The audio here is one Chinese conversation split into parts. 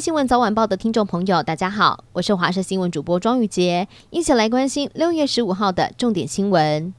新闻早晚报的听众朋友，大家好，我是华视新闻主播庄宇杰，一起来关心六月十五号的重点新闻。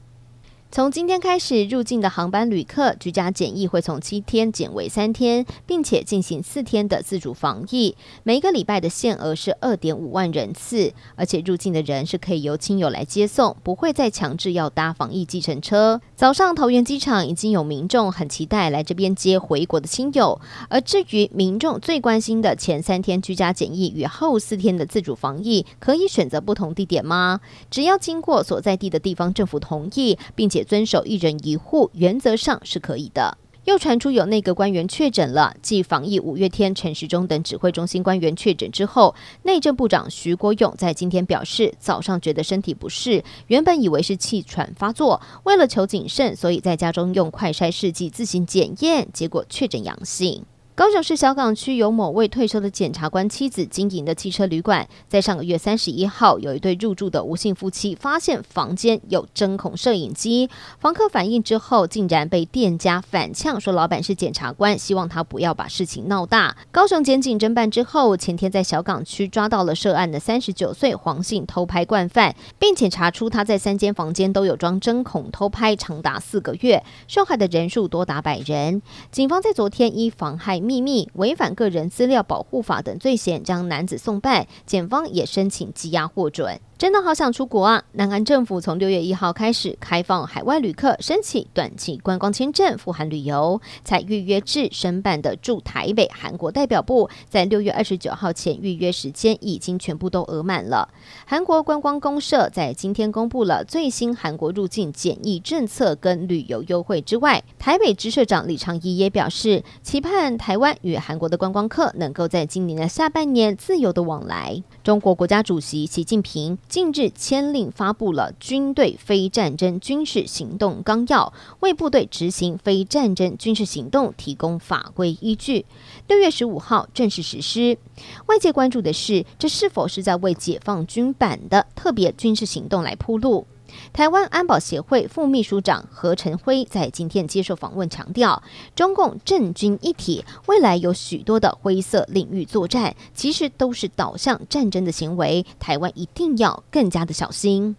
从今天开始，入境的航班旅客居家检疫会从七天减为三天，并且进行四天的自主防疫。每个礼拜的限额是二点五万人次，而且入境的人是可以由亲友来接送，不会再强制要搭防疫计程车。早上桃园机场已经有民众很期待来这边接回国的亲友。而至于民众最关心的前三天居家检疫与后四天的自主防疫，可以选择不同地点吗？只要经过所在地的地方政府同意，并且也遵守一人一户，原则上是可以的。又传出有内阁官员确诊了，继防疫五月天陈时中等指挥中心官员确诊之后，内政部长徐国勇在今天表示，早上觉得身体不适，原本以为是气喘发作，为了求谨慎，所以在家中用快筛试剂自行检验，结果确诊阳性。高雄市小港区有某位退休的检察官妻子经营的汽车旅馆，在上个月三十一号，有一对入住的吴姓夫妻发现房间有针孔摄影机，房客反映之后，竟然被店家反呛说老板是检察官，希望他不要把事情闹大。高雄检警侦办之后，前天在小港区抓到了涉案的三十九岁黄姓偷拍惯犯，并且查出他在三间房间都有装针孔偷拍长达四个月，受害的人数多达百人。警方在昨天依妨害。秘密违反个人资料保护法等罪嫌，将男子送办，检方也申请羁押获准。真的好想出国啊！南韩政府从六月一号开始开放海外旅客申请短期观光签证赴韩旅游，才预约制申办的驻台北韩国代表部，在六月二十九号前预约时间已经全部都额满了。韩国观光公社在今天公布了最新韩国入境检疫政策跟旅游优惠之外，台北支社长李长怡也表示，期盼台湾与韩国的观光客能够在今年的下半年自由的往来。中国国家主席习近平。近日签令发布了军队非战争军事行动纲要，为部队执行非战争军事行动提供法规依据。六月十五号正式实施。外界关注的是，这是否是在为解放军版的特别军事行动来铺路？台湾安保协会副秘书长何成辉在今天接受访问，强调中共政军一体，未来有许多的灰色领域作战，其实都是导向战争的行为，台湾一定要更加的小心。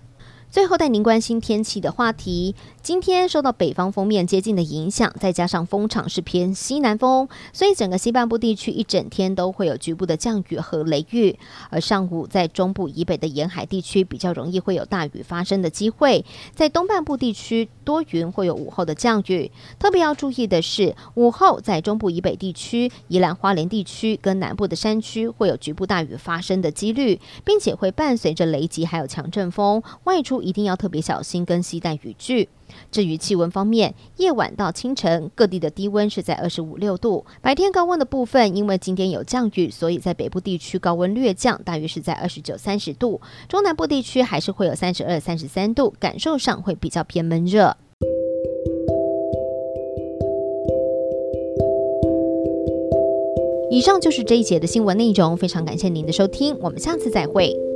最后带您关心天气的话题。今天受到北方锋面接近的影响，再加上风场是偏西南风，所以整个西半部地区一整天都会有局部的降雨和雷雨。而上午在中部以北的沿海地区比较容易会有大雨发生的机会，在东半部地区多云，会有午后的降雨。特别要注意的是，午后在中部以北地区、宜兰花莲地区跟南部的山区会有局部大雨发生的几率，并且会伴随着雷击还有强阵风，外出一定要特别小心跟携带雨具。至于气温方面，夜晚到清晨各地的低温是在二十五六度，白天高温的部分，因为今天有降雨，所以在北部地区高温略降，大约是在二十九三十度，中南部地区还是会有三十二三十三度，感受上会比较偏闷热。以上就是这一节的新闻内容，非常感谢您的收听，我们下次再会。